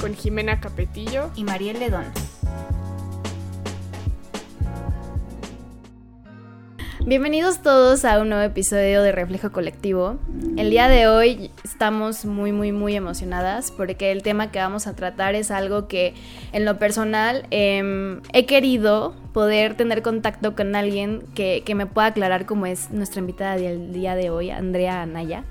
Con Jimena Capetillo y Mariel Ledón. Bienvenidos todos a un nuevo episodio de Reflejo Colectivo. El día de hoy estamos muy, muy, muy emocionadas porque el tema que vamos a tratar es algo que en lo personal em, he querido poder tener contacto con alguien que, me pueda aclarar cómo es nuestra invitada del día de hoy, Andrea Anaya.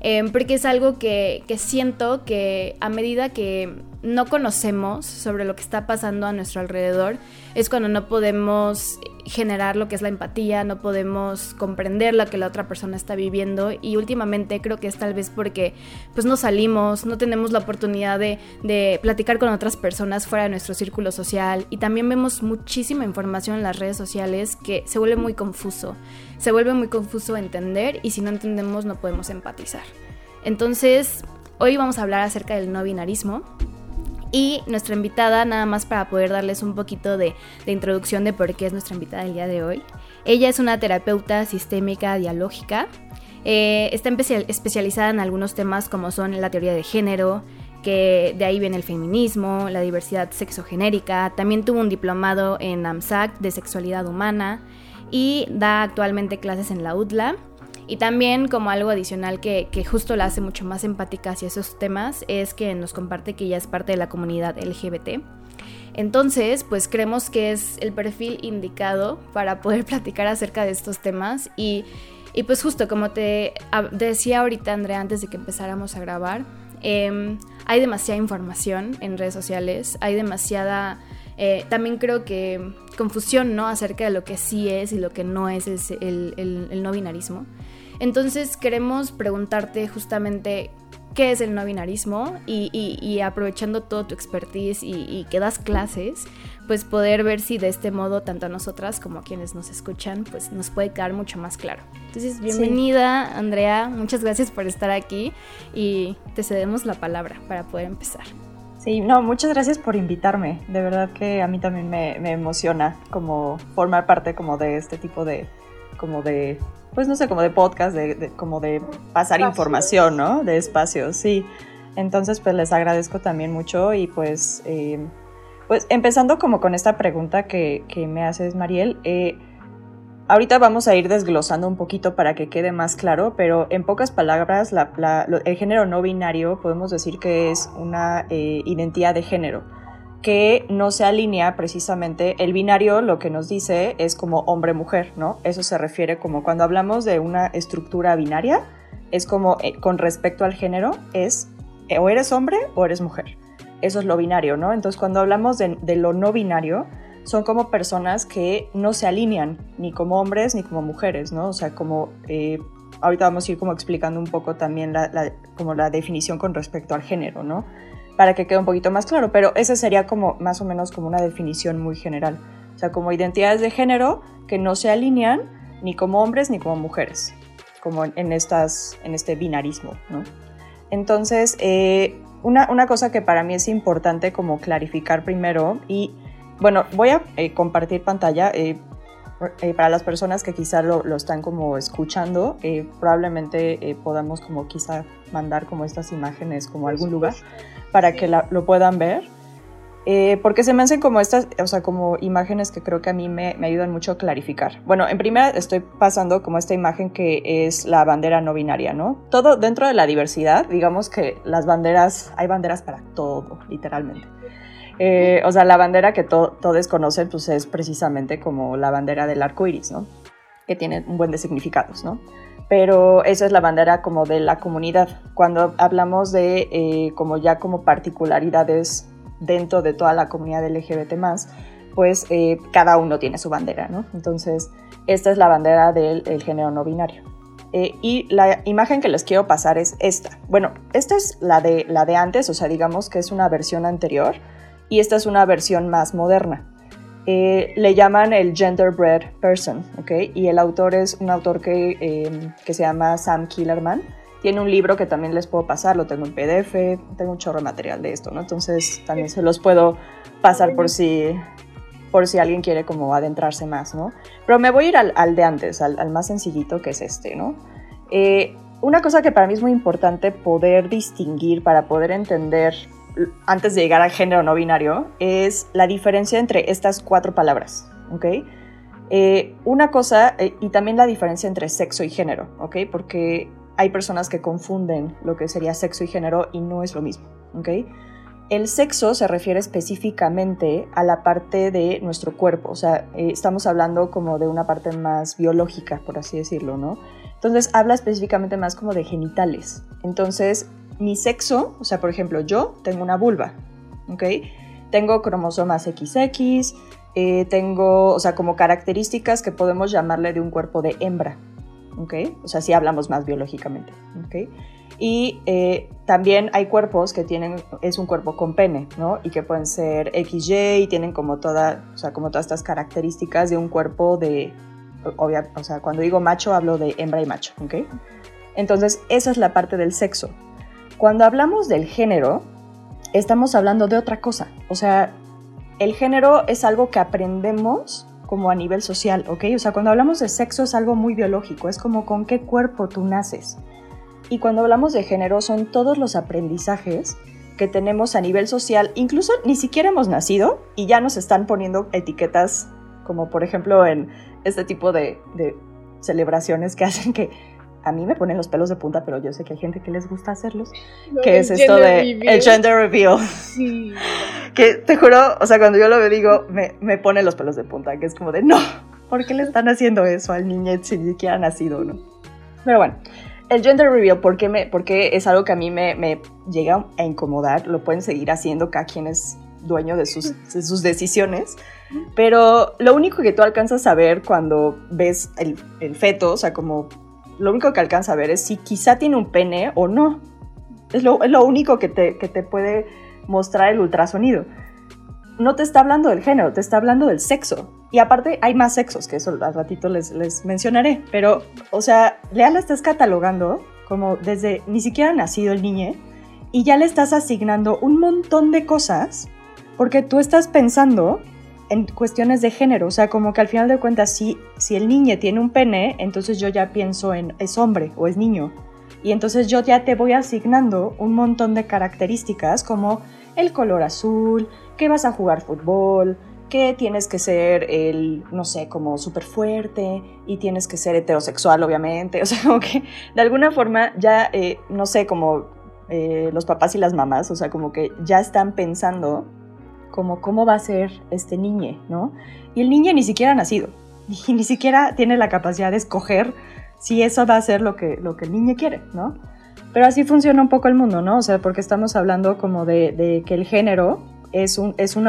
Em, porque es algo que, que siento que a medida que no conocemos sobre lo que está pasando a nuestro alrededor, es cuando no podemos generar lo que es la empatía, no podemos comprender lo que la otra persona está viviendo. Y últimamente creo que es tal vez porque pues no salimos, no tenemos la oportunidad de, de, platicar con otras personas fuera de nuestro círculo social. Y también vemos muchísima información en las redes sociales que se vuelve muy confuso, se vuelve muy confuso entender y si no entendemos no podemos empatizar. Entonces, hoy vamos a hablar acerca del no binarismo, y nuestra invitada, nada más para poder darles un poquito de, introducción de por qué es nuestra invitada el día de hoy. Ella es una terapeuta sistémica dialógica. Eh, está especializada en algunos temas como son la teoría de género, que de ahí viene el feminismo, la diversidad sexogenérica. También tuvo un diplomado en AMSAC de sexualidad humana y da actualmente clases en la UDLA y también como algo adicional que, justo la hace mucho más empática hacia esos temas es que nos comparte que ella es parte de la comunidad LGBT. Entonces, pues creemos que es el perfil indicado para poder platicar acerca de estos temas y, pues justo como te decía ahorita Andrea antes de que empezáramos a grabar, em, hay demasiada información en redes sociales, hay demasiada... Eh, también creo que confusión, ¿no? Acerca de lo que sí es y lo que no es, el, el no binarismo. Entonces queremos preguntarte justamente qué es el no binarismo y, aprovechando todo tu expertise y, que das clases, pues poder ver si de este modo tanto a nosotras como a quienes nos escuchan, pues nos puede quedar mucho más claro. Entonces, bienvenida Andrea, muchas gracias por estar aquí y te cedemos la palabra para poder empezar. Sí, no, muchas gracias por invitarme. De verdad que a mí también me, me emociona como formar parte como de este tipo de, como de pues no sé, como de podcast, de, como de pasar información, ¿no? De espacios, sí. Entonces, pues les agradezco también mucho y pues, eh, pues empezando como con esta pregunta que, que me haces, Mariel, eh, ahorita vamos a ir desglosando un poquito para que quede más claro, pero en pocas palabras, el género no binario podemos decir que es una eh, identidad de género que no se alinea precisamente. El binario lo que nos dice es como hombre-mujer, ¿no? Eso se refiere como cuando hablamos de una estructura binaria, es como eh, con respecto al género, es eh, o eres hombre o eres mujer. Eso es lo binario, ¿no? Entonces cuando hablamos de, lo no binario, son como personas que no se alinean ni como hombres ni como mujeres, ¿no? O sea, como... Eh, ahorita vamos a ir como explicando un poco también como la definición con respecto al género, ¿no? para que quede un poquito más claro, pero esa sería como más o menos como una definición muy general. O sea, como identidades de género que no se alinean ni como hombres ni como mujeres, como en, estas, en este binarismo, ¿no? Entonces, eh, una, una, cosa que para mí es importante como clarificar primero, y bueno, voy a eh, compartir pantalla, eh, para las personas que quizá lo, lo están como escuchando, probablemente podamos como quizá mandar como estas imágenes como a algún lugar para que lo puedan ver. Eh, porque se me hacen como estas, o sea, como imágenes que creo que a mí me, me, ayudan mucho a clarificar. Bueno, en primera estoy pasando como esta imagen que es la bandera no binaria, ¿no? Todo dentro de la diversidad, digamos que las banderas, hay banderas para todo, literalmente. Eh, o sea, la bandera que todos conocen, pues es precisamente como la bandera del arco iris, ¿no? Que tiene un buen de significados, ¿no? pero esa es la bandera como de la comunidad. Cuando hablamos de eh, como ya como particularidades dentro de toda la comunidad LGBT pues eh, cada uno tiene su bandera, ¿no? Entonces, esta es la bandera del género no binario. Eh, y la imagen que les quiero pasar es esta. Bueno, esta es la de, la de antes, o sea, digamos que es una versión anterior. Y esta es una versión más moderna. Eh, le llaman el genderbread person, ¿ok? Y el autor es un autor que, em, que se llama Sam Killerman. Tiene un libro que también les puedo pasar, lo tengo en PDF, tengo un chorro de material de esto, ¿no? Entonces también se los puedo pasar por si, por si alguien quiere como adentrarse más, ¿no? Pero me voy a ir al, de antes, al, más sencillito que es este, ¿no? Eh, una cosa que para mí es muy importante poder distinguir para poder entender antes de llegar al género no binario es la diferencia entre estas cuatro palabras, ¿ok? Eh, una cosa, eh, y también la diferencia entre sexo y género, ¿ok? Porque hay personas que confunden lo que sería sexo y género y no es lo mismo, ¿ok? El sexo se refiere específicamente a la parte de nuestro cuerpo, o sea, eh, estamos hablando como de una parte más biológica, por así decirlo, ¿no? Entonces habla específicamente más como de genitales. Entonces, mi sexo, o sea, por ejemplo, yo tengo una vulva, ¿ok? Tengo cromosomas XX, eh, tengo, o sea, como características que podemos llamarle de un cuerpo de hembra, ¿ok? O sea, si hablamos más biológicamente, ¿ok? Y eh, también hay cuerpos que tienen, es un cuerpo con pene, ¿no? Y que pueden ser XY y tienen como, toda, o sea, como todas estas características de un cuerpo de, obvia, o sea, cuando digo macho hablo de hembra y macho, ¿ok? Entonces, esa es la parte del sexo. Cuando hablamos del género, estamos hablando de otra cosa. O sea, el género es algo que aprendemos como a nivel social, ¿ok? O sea, cuando hablamos de sexo es algo muy biológico, es como con qué cuerpo tú naces. Y cuando hablamos de género son todos los aprendizajes que tenemos a nivel social, incluso ni siquiera hemos nacido y ya nos están poniendo etiquetas, como por ejemplo en este tipo de, de celebraciones que hacen que a mí me ponen los pelos de punta, pero yo sé que hay gente que les gusta hacerlos, que es esto de el gender reveal. Sí. que te juro, o sea, cuando yo lo digo, me, me pone los pelos de punta, que es como de, no, ¿por qué le están haciendo eso al niño si ni siquiera ha nacido, no? Pero bueno, el gender reveal, ¿por qué, me, porque es algo que a mí me, me, llega a incomodar? Lo pueden seguir haciendo cada quien es dueño de sus, de sus decisiones. Pero lo único que tú alcanzas a ver cuando ves el, el feto, o sea, como lo único que alcanza a ver es si quizá tiene un pene o no. Es lo, único que te, te puede mostrar el ultrasonido. No te está hablando del género, te está hablando del sexo. Y aparte hay más sexos, que eso al ratito les, les mencionaré. Pero, o sea, ya la estás catalogando como desde ni siquiera ha nacido el niño y ya le estás asignando un montón de cosas porque tú estás pensando en cuestiones de género, o sea, como que al final de cuentas, si, si el niño tiene un pene, entonces yo ya pienso en es hombre o es niño. Y entonces yo ya te voy asignando un montón de características como el color azul, que vas a jugar fútbol, que tienes que ser el, no sé, como súper fuerte y tienes que ser heterosexual, obviamente. O sea, como que de alguna forma ya, eh, no sé, como eh, los papás y las mamás, o sea, como que ya están pensando como cómo va a ser este niño, ¿no? Y el niño ni siquiera ha nacido, y ni siquiera tiene la capacidad de escoger si eso va a ser lo que, lo que el niño quiere, ¿no? Pero así funciona un poco el mundo, ¿no? O sea, porque estamos hablando como de, que el género es, un, es un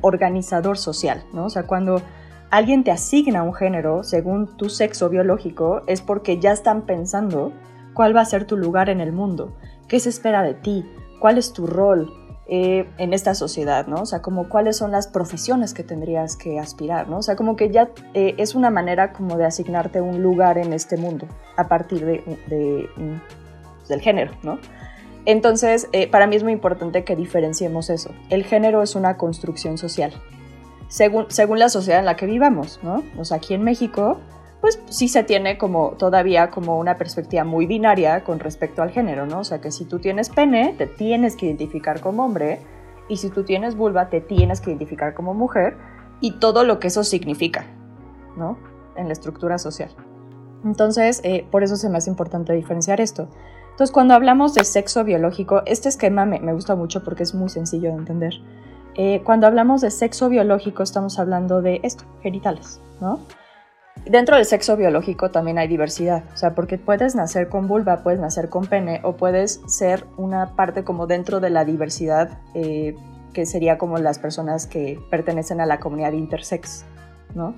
organizador social, ¿no? O sea, cuando alguien te asigna un género según tu sexo biológico, es porque ya están pensando cuál va a ser tu lugar en el mundo, qué se espera de ti, cuál es tu rol, eh, en esta sociedad, ¿no? O sea, como cuáles son las profesiones que tendrías que aspirar, ¿no? O sea, como que ya eh, es una manera como de asignarte un lugar en este mundo a partir de, del género, ¿no? Entonces, eh, para mí es muy importante que diferenciemos eso. El género es una construcción social, según, según la sociedad en la que vivamos, ¿no? O sea, aquí en México pues sí se tiene como todavía como una perspectiva muy binaria con respecto al género, ¿no? O sea que si tú tienes pene, te tienes que identificar como hombre, y si tú tienes vulva, te tienes que identificar como mujer, y todo lo que eso significa, ¿no? En la estructura social. Entonces, eh, por eso se me hace importante diferenciar esto. Entonces, cuando hablamos de sexo biológico, este esquema me, gusta mucho porque es muy sencillo de entender. Eh, cuando hablamos de sexo biológico, estamos hablando de esto, genitales, ¿no? Dentro del sexo biológico también hay diversidad, o sea, porque puedes nacer con vulva, puedes nacer con pene o puedes ser una parte como dentro de la diversidad, eh, que sería como las personas que pertenecen a la comunidad intersex, ¿no?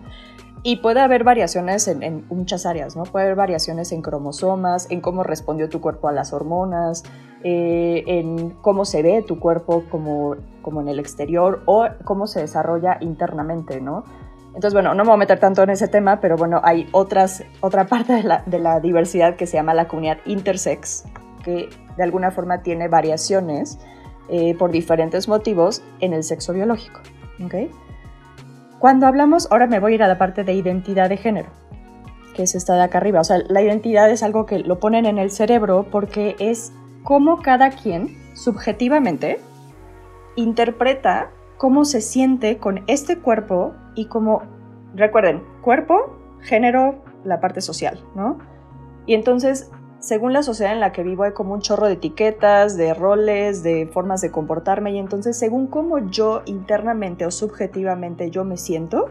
Y puede haber variaciones en, muchas áreas, ¿no? Puede haber variaciones en cromosomas, en cómo respondió tu cuerpo a las hormonas, eh, en cómo se ve tu cuerpo como, como en el exterior o cómo se desarrolla internamente, ¿no? Entonces, bueno, no me voy a meter tanto en ese tema, pero bueno, hay otras, otra parte de la, de la diversidad que se llama la comunidad intersex, que de alguna forma tiene variaciones eh, por diferentes motivos en el sexo biológico. ¿okay? Cuando hablamos, ahora me voy a ir a la parte de identidad de género, que es esta de acá arriba. O sea, la identidad es algo que lo ponen en el cerebro porque es cómo cada quien subjetivamente interpreta cómo se siente con este cuerpo y cómo, recuerden, cuerpo, género, la parte social, ¿no? Y entonces, según la sociedad en la que vivo, hay como un chorro de etiquetas, de roles, de formas de comportarme, y entonces, según cómo yo internamente o subjetivamente yo me siento,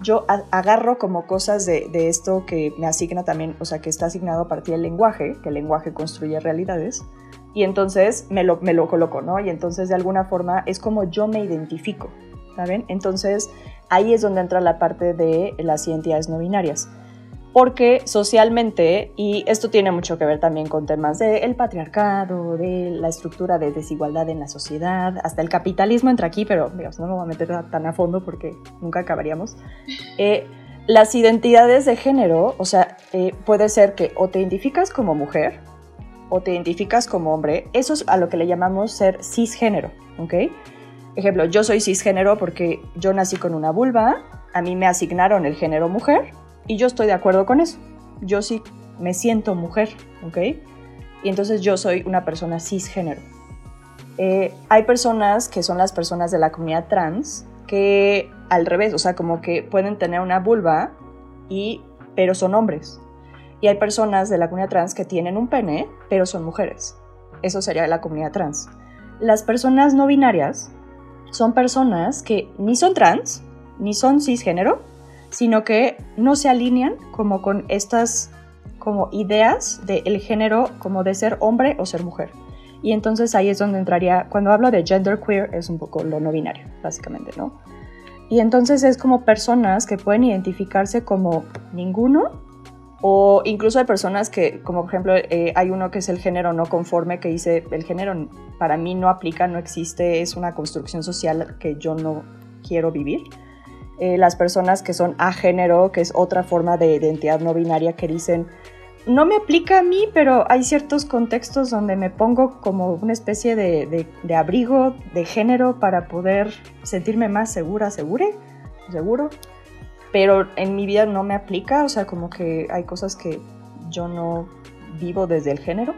yo agarro como cosas de, de, esto que me asigna también, o sea, que está asignado a partir del lenguaje, que el lenguaje construye realidades, y entonces me lo, me lo coloco, ¿no? Y entonces de alguna forma es como yo me identifico, ¿saben? Entonces ahí es donde entra la parte de las identidades no binarias. Porque socialmente, y esto tiene mucho que ver también con temas del patriarcado, de la estructura de desigualdad en la sociedad, hasta el capitalismo entra aquí, pero digamos, no me voy a meter tan a fondo porque nunca acabaríamos. Eh, las identidades de género, o sea, eh, puede ser que o te identificas como mujer, o te identificas como hombre, eso es a lo que le llamamos ser cisgénero, ¿ok? Ejemplo, yo soy cisgénero porque yo nací con una vulva, a mí me asignaron el género mujer y yo estoy de acuerdo con eso. Yo sí me siento mujer, ¿ok? Y entonces yo soy una persona cisgénero. Eh, hay personas que son las personas de la comunidad trans que al revés, o sea, como que pueden tener una vulva y pero son hombres, y hay personas de la comunidad trans que tienen un pene, pero son mujeres. Eso sería la comunidad trans. Las personas no binarias son personas que ni son trans, ni son cisgénero, sino que no se alinean como con estas como ideas del género como de ser hombre o ser mujer. Y entonces ahí es donde entraría, cuando hablo de gender queer, es un poco lo no binario, básicamente, ¿no? Y entonces es como personas que pueden identificarse como ninguno o incluso hay personas que, como por ejemplo, eh, hay uno que es el género no conforme, que dice, el género para mí no aplica, no existe, es una construcción social que yo no quiero vivir. Eh, las personas que son a género, que es otra forma de identidad no binaria, que dicen, no me aplica a mí, pero hay ciertos contextos donde me pongo como una especie de, de abrigo de género para poder sentirme más segura, segure, seguro pero en mi vida no me aplica, o sea, como que hay cosas que yo no vivo desde el género.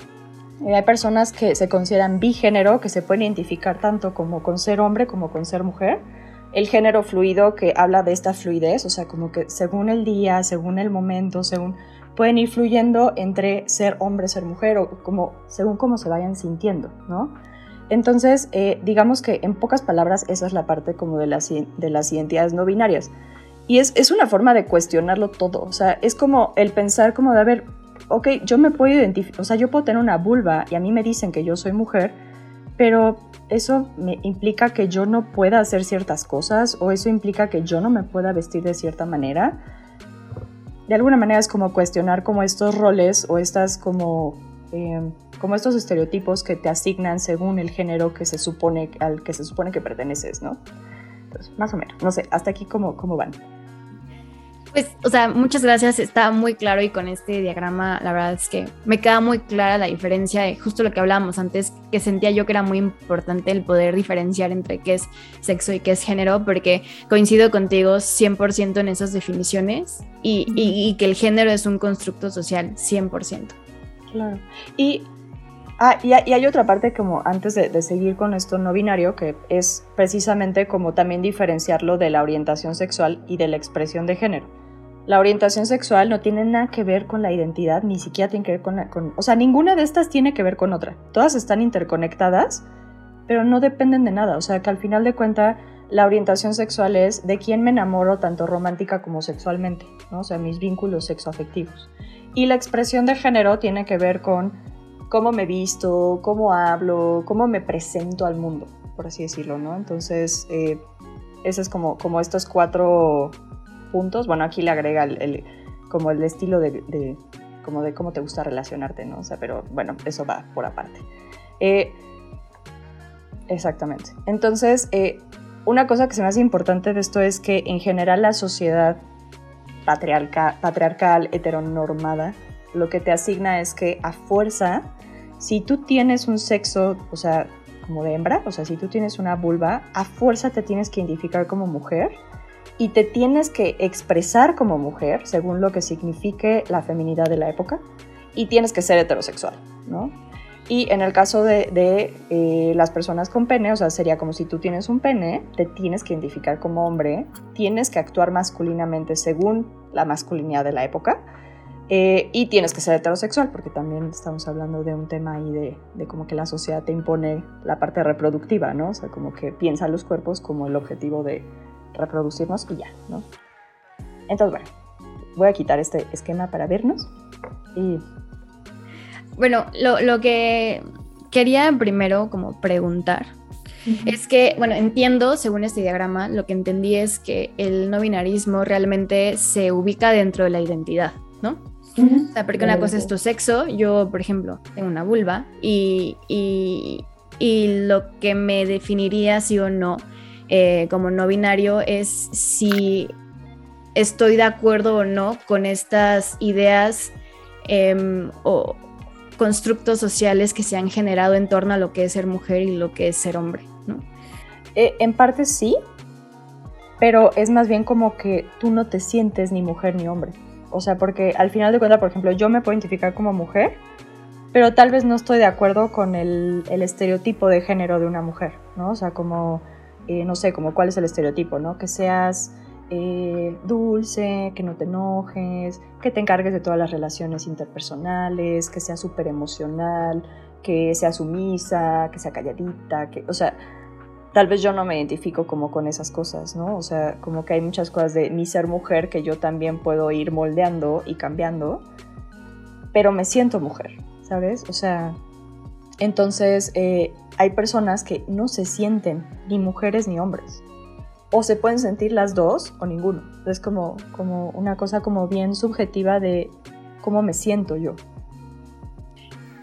Eh, hay personas que se consideran bigénero, que se pueden identificar tanto como con ser hombre como con ser mujer. El género fluido que habla de esta fluidez, o sea, como que según el día, según el momento, según pueden ir fluyendo entre ser hombre, ser mujer, o como según cómo se vayan sintiendo, ¿no? Entonces, eh, digamos que en pocas palabras, esa es la parte como de las, de las identidades no binarias. Y es, es una forma de cuestionarlo todo. O sea, es como el pensar como de, a ver, ok, yo me puedo identificar, o sea, yo puedo tener una vulva y a mí me dicen que yo soy mujer, pero eso me implica que yo no pueda hacer ciertas cosas o eso implica que yo no me pueda vestir de cierta manera. De alguna manera es como cuestionar como estos roles o estas como, em, como estos estereotipos que te asignan según el género que se supone, al que se supone que perteneces, ¿no? Pues, más o menos. No sé, hasta aquí cómo, cómo van. Pues, o sea, muchas gracias, está muy claro y con este diagrama la verdad es que me queda muy clara la diferencia de justo lo que hablábamos antes, que sentía yo que era muy importante el poder diferenciar entre qué es sexo y qué es género, porque coincido contigo 100% en esas definiciones y, y, que el género es un constructo social 100%. Claro. Y Ah, y, hay otra parte como antes de, seguir con esto no binario, que es precisamente como también diferenciarlo de la orientación sexual y de la expresión de género. La orientación sexual no tiene nada que ver con la identidad, ni siquiera tiene que ver con, la, con... O sea, ninguna de estas tiene que ver con otra. Todas están interconectadas, pero no dependen de nada. O sea, que al final de cuentas la orientación sexual es de quién me enamoro tanto romántica como sexualmente, ¿no? O sea, mis vínculos sexoafectivos. Y la expresión de género tiene que ver con cómo me visto, cómo hablo, cómo me presento al mundo, por así decirlo, ¿no? Entonces, eh, ese es como, como estos cuatro puntos. Bueno, aquí le agrega el, como el estilo de, como de cómo te gusta relacionarte, ¿no? O sea, pero bueno, eso va por aparte. Eh, exactamente. Entonces, eh, una cosa que se me hace importante de esto es que en general la sociedad patriarca, patriarcal, heteronormada, lo que te asigna es que a fuerza, si tú tienes un sexo, o sea, como de hembra, o sea, si tú tienes una vulva, a fuerza te tienes que identificar como mujer y te tienes que expresar como mujer, según lo que signifique la feminidad de la época, y tienes que ser heterosexual, ¿no? Y en el caso de, eh, las personas con pene, o sea, sería como si tú tienes un pene, te tienes que identificar como hombre, tienes que actuar masculinamente según la masculinidad de la época, eh, y tienes que ser heterosexual, porque también estamos hablando de un tema ahí de, de, como que la sociedad te impone la parte reproductiva, ¿no? O sea, como que piensa los cuerpos como el objetivo de reproducirnos y ya, ¿no? Entonces, bueno, voy a quitar este esquema para vernos y bueno, lo, que quería primero como preguntar es que, bueno, entiendo, según este diagrama, lo que entendí es que el no binarismo realmente se ubica dentro de la identidad, ¿no? O sea, porque una cosa es tu sexo, yo, por ejemplo, tengo una vulva y, y, lo que me definiría sí o no eh, como no binario es si estoy de acuerdo o no con estas ideas em, o, constructos sociales que se han generado en torno a lo que es ser mujer y lo que es ser hombre, ¿no? Eh, en parte sí, pero es más bien como que tú no te sientes ni mujer ni hombre. O sea, porque al final de cuentas, por ejemplo, yo me puedo identificar como mujer, pero tal vez no estoy de acuerdo con el, estereotipo de género de una mujer, ¿no? O sea, como, eh, no sé, como cuál es el estereotipo, ¿no? Que seas eh, dulce, que no te enojes, que te encargues de todas las relaciones interpersonales, que sea súper emocional, que sea sumisa, que sea calladita, que, o sea, tal vez yo no me identifico como con esas cosas, ¿no? O sea, como que hay muchas cosas de mi ser mujer que yo también puedo ir moldeando y cambiando, pero me siento mujer, ¿sabes? O sea, entonces eh, hay personas que no se sienten ni mujeres ni hombres o se pueden sentir las dos o ninguno. Es como, como una cosa como bien subjetiva de cómo me siento yo.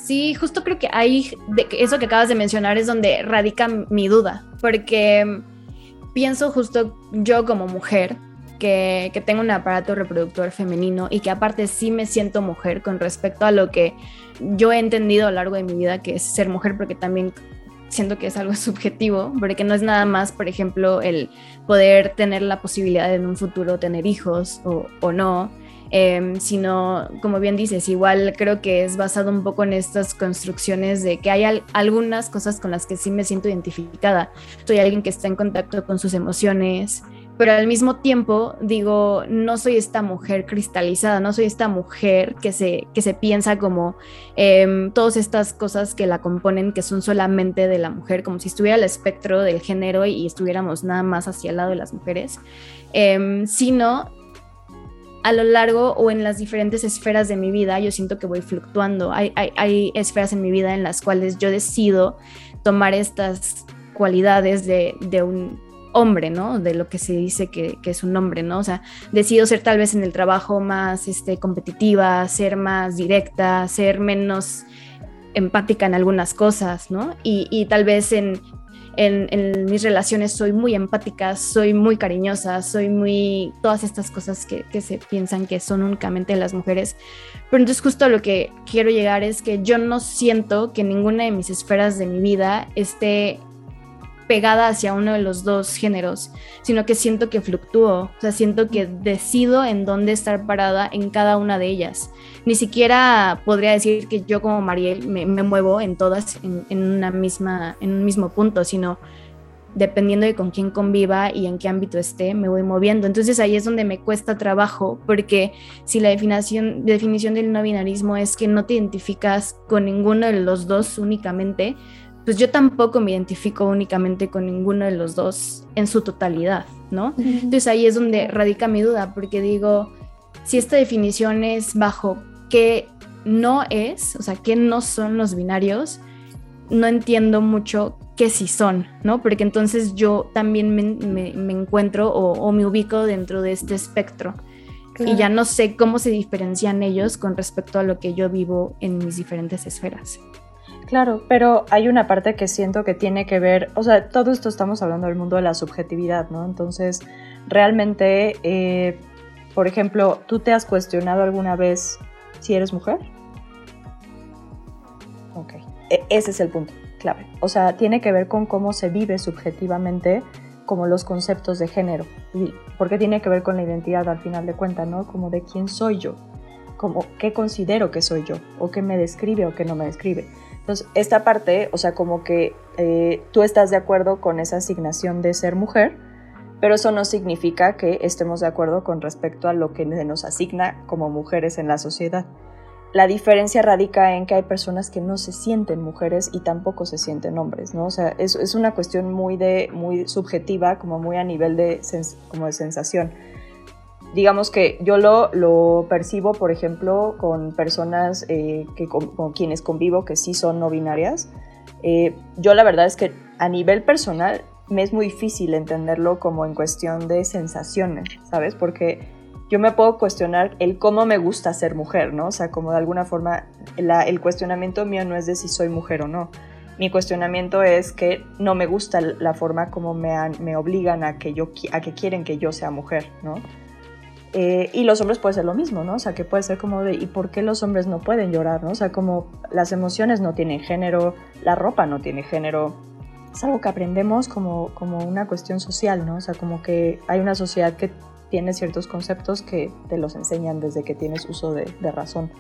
Sí, justo creo que ahí, eso que acabas de mencionar es donde radica mi duda, porque pienso justo yo como mujer, que, que, tengo un aparato reproductor femenino y que aparte sí me siento mujer con respecto a lo que yo he entendido a lo largo de mi vida que es ser mujer, porque también siento que es algo subjetivo, porque no es nada más, por ejemplo, el poder tener la posibilidad de en un futuro tener hijos o, no, em, sino, como bien dices, igual creo que es basado un poco en estas construcciones de que hay algunas cosas con las que sí me siento identificada. Soy alguien que está en contacto con sus emociones, pero al mismo tiempo digo, no soy esta mujer cristalizada, no soy esta mujer que se, que se piensa como eh, todas estas cosas que la componen, que son solamente de la mujer, como si estuviera el espectro del género y estuviéramos nada más hacia el lado de las mujeres, em, sino a lo largo o en las diferentes esferas de mi vida, yo siento que voy fluctuando. Hay, hay, esferas en mi vida en las cuales yo decido tomar estas cualidades de, de un hombre, ¿no? De lo que se dice que, es un hombre, ¿no? O sea, decido ser tal vez en el trabajo más este, competitiva, ser más directa, ser menos empática en algunas cosas, ¿no? Y, tal vez en, en, mis relaciones soy muy empática, soy muy cariñosa, soy muy... todas estas cosas que, que se piensan que son únicamente las mujeres. Pero entonces justo lo que quiero llegar es que yo no siento que ninguna de mis esferas de mi vida esté pegada hacia uno de los dos géneros, sino que siento que fluctúo, o sea, siento que decido en dónde estar parada en cada una de ellas. Ni siquiera podría decir que yo como Mariel me, muevo en todas en, una misma, en un mismo punto, sino dependiendo de con quién conviva y en qué ámbito esté, me voy moviendo. Entonces ahí es donde me cuesta trabajo, porque si la definición, definición del no binarismo es que no te identificas con ninguno de los dos únicamente, pues yo tampoco me identifico únicamente con ninguno de los dos en su totalidad, ¿no? Entonces ahí es donde radica mi duda, porque digo, si esta definición es bajo qué no es, o sea, qué no son los binarios, no entiendo mucho qué sí son, ¿no? Porque entonces yo también me, encuentro o, me ubico dentro de este espectro. Y ya no sé cómo se diferencian ellos con respecto a lo que yo vivo en mis diferentes esferas. Claro, pero hay una parte que siento que tiene que ver, o sea, todo esto estamos hablando del mundo de la subjetividad, ¿no? Entonces, realmente, eh, por ejemplo, ¿tú te has cuestionado alguna vez si eres mujer? Ok, e, ese es el punto clave. O sea, tiene que ver con cómo se vive subjetivamente como los conceptos de género, porque tiene que ver con la identidad al final de cuentas, ¿no? Como de quién soy yo, como qué considero que soy yo, o qué me describe o qué no me describe. Entonces, esta parte, o sea, como que eh, tú estás de acuerdo con esa asignación de ser mujer, pero eso no significa que estemos de acuerdo con respecto a lo que nos asigna como mujeres en la sociedad. La diferencia radica en que hay personas que no se sienten mujeres y tampoco se sienten hombres, ¿no? O sea, es, es una cuestión muy, de, muy subjetiva, como muy a nivel de, como de sensación digamos que yo lo, lo percibo, por ejemplo, con personas eh, que, con, quienes convivo que sí son no binarias. Eh, yo la verdad es que a nivel personal me es muy difícil entenderlo como en cuestión de sensaciones, ¿sabes? Porque yo me puedo cuestionar el cómo me gusta ser mujer, ¿no? O sea, como de alguna forma el cuestionamiento mío no es de si soy mujer o no. Mi cuestionamiento es que no me gusta la forma como me, me obligan a que, yo, a que quieren que yo sea mujer, ¿no? Eh, y los hombres puede ser lo mismo, ¿no? O sea, que puede ser como de, ¿y por qué los hombres no pueden llorar, ¿no? O sea, como las emociones no tienen género, la ropa no tiene género. Es algo que aprendemos como, como una cuestión social, ¿no? O sea, como que hay una sociedad que tiene ciertos conceptos que te los enseñan desde que tienes uso de, de razón.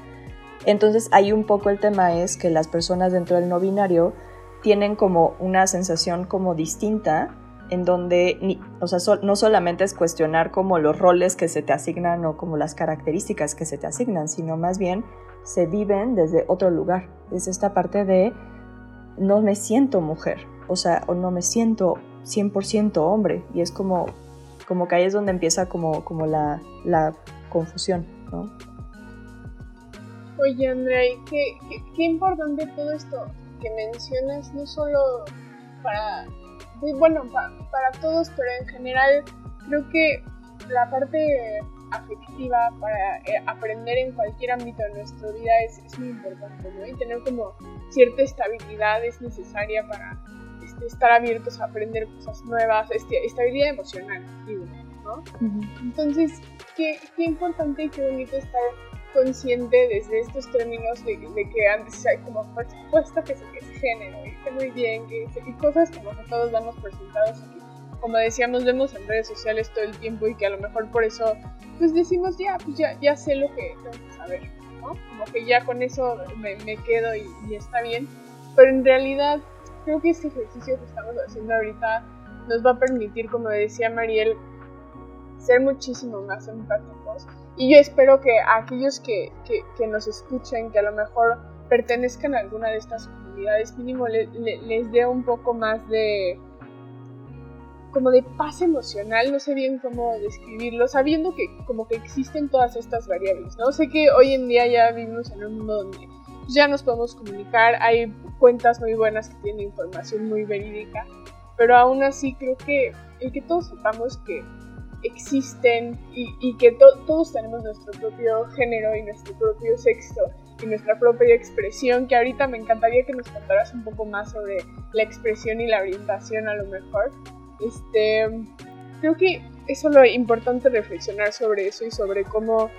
Entonces, ahí un poco el tema es que las personas dentro del no binario tienen como una sensación como distinta en donde, o sea, no solamente es cuestionar como los roles que se te asignan o como las características que se te asignan, sino más bien se viven desde otro lugar, desde esta parte de no me siento mujer, o sea, o no me siento 100% hombre, y es como, como que ahí es donde empieza como, como la, la confusión, ¿no? Oye, Andrea, qué, qué, qué importante todo esto que mencionas, no solo para bueno, para todos, pero en general creo que la parte afectiva para eh, aprender en cualquier ámbito de nuestra vida es, muy importante, ¿no? Y tener como cierta estabilidad es necesaria para este, estar abiertos a aprender cosas nuevas, este, estabilidad emocional, digo, ¿no? Entonces, qué, qué importante y qué bonito estar consciente desde estos términos de, que antes hay como puesto que, que es género que muy bien, que, y cosas como que todos damos por sentados. Como decíamos, vemos en redes sociales todo el tiempo y que a lo mejor por eso pues decimos ya, pues ya, ya sé lo que tengo que saber, ¿no? Como que ya con eso me, me quedo y, y está bien. Pero en realidad creo que este ejercicio que estamos haciendo ahorita nos va a permitir, como decía Mariel, ser muchísimo más empáticos y yo espero que aquellos que, que, nos escuchen, que a lo mejor pertenezcan a alguna de estas comunidades, mínimo les dé un poco más de como de paz emocional, no sé bien cómo describirlo, sabiendo que como que existen todas estas variables, ¿no? Sé que hoy en día ya vivimos en un mundo donde ya nos podemos comunicar, hay cuentas muy buenas que tienen información muy verídica, pero aún así creo que el que todos sepamos que existen y, que todos tenemos nuestro propio género y nuestro propio sexo y nuestra propia expresión, que ahorita me encantaría que nos contaras un poco más sobre la expresión y la orientación a lo mejor. Este, creo que es lo importante reflexionar sobre eso y sobre cómo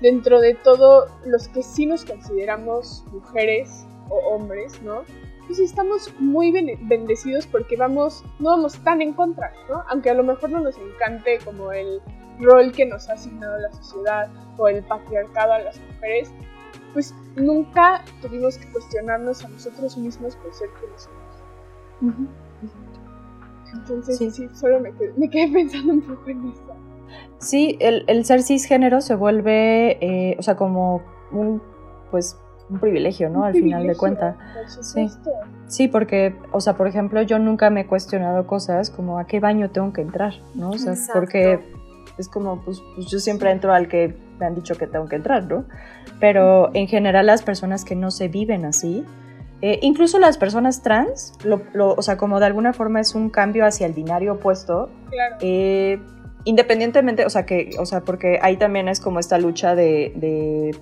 dentro de todo los que sí nos consideramos mujeres o hombres, ¿no? pues estamos muy bendecidos porque vamos, no vamos tan en contra, ¿no? Aunque a lo mejor no nos encante como el rol que nos ha asignado la sociedad o el patriarcado a las mujeres, pues nunca tuvimos que cuestionarnos a nosotros mismos por ser quienes somos. Entonces, sí, solo me quedé, pensando un poco en eso. Sí, el, el ser cisgénero se vuelve, eh, o sea, como un, pues, un privilegio, ¿no? Al final de cuentas. Sí. sí, porque, o sea, por ejemplo, yo nunca me he cuestionado cosas como a qué baño tengo que entrar, ¿no? O sea, porque es como, pues, pues, yo siempre entro al que me han dicho que tengo que entrar, ¿no? Pero en general las personas que no se viven así, eh, incluso las personas trans, lo, o sea, como de alguna forma es un cambio hacia el binario opuesto, claro. eh, independientemente, o sea, que, o sea, porque ahí también es como esta lucha de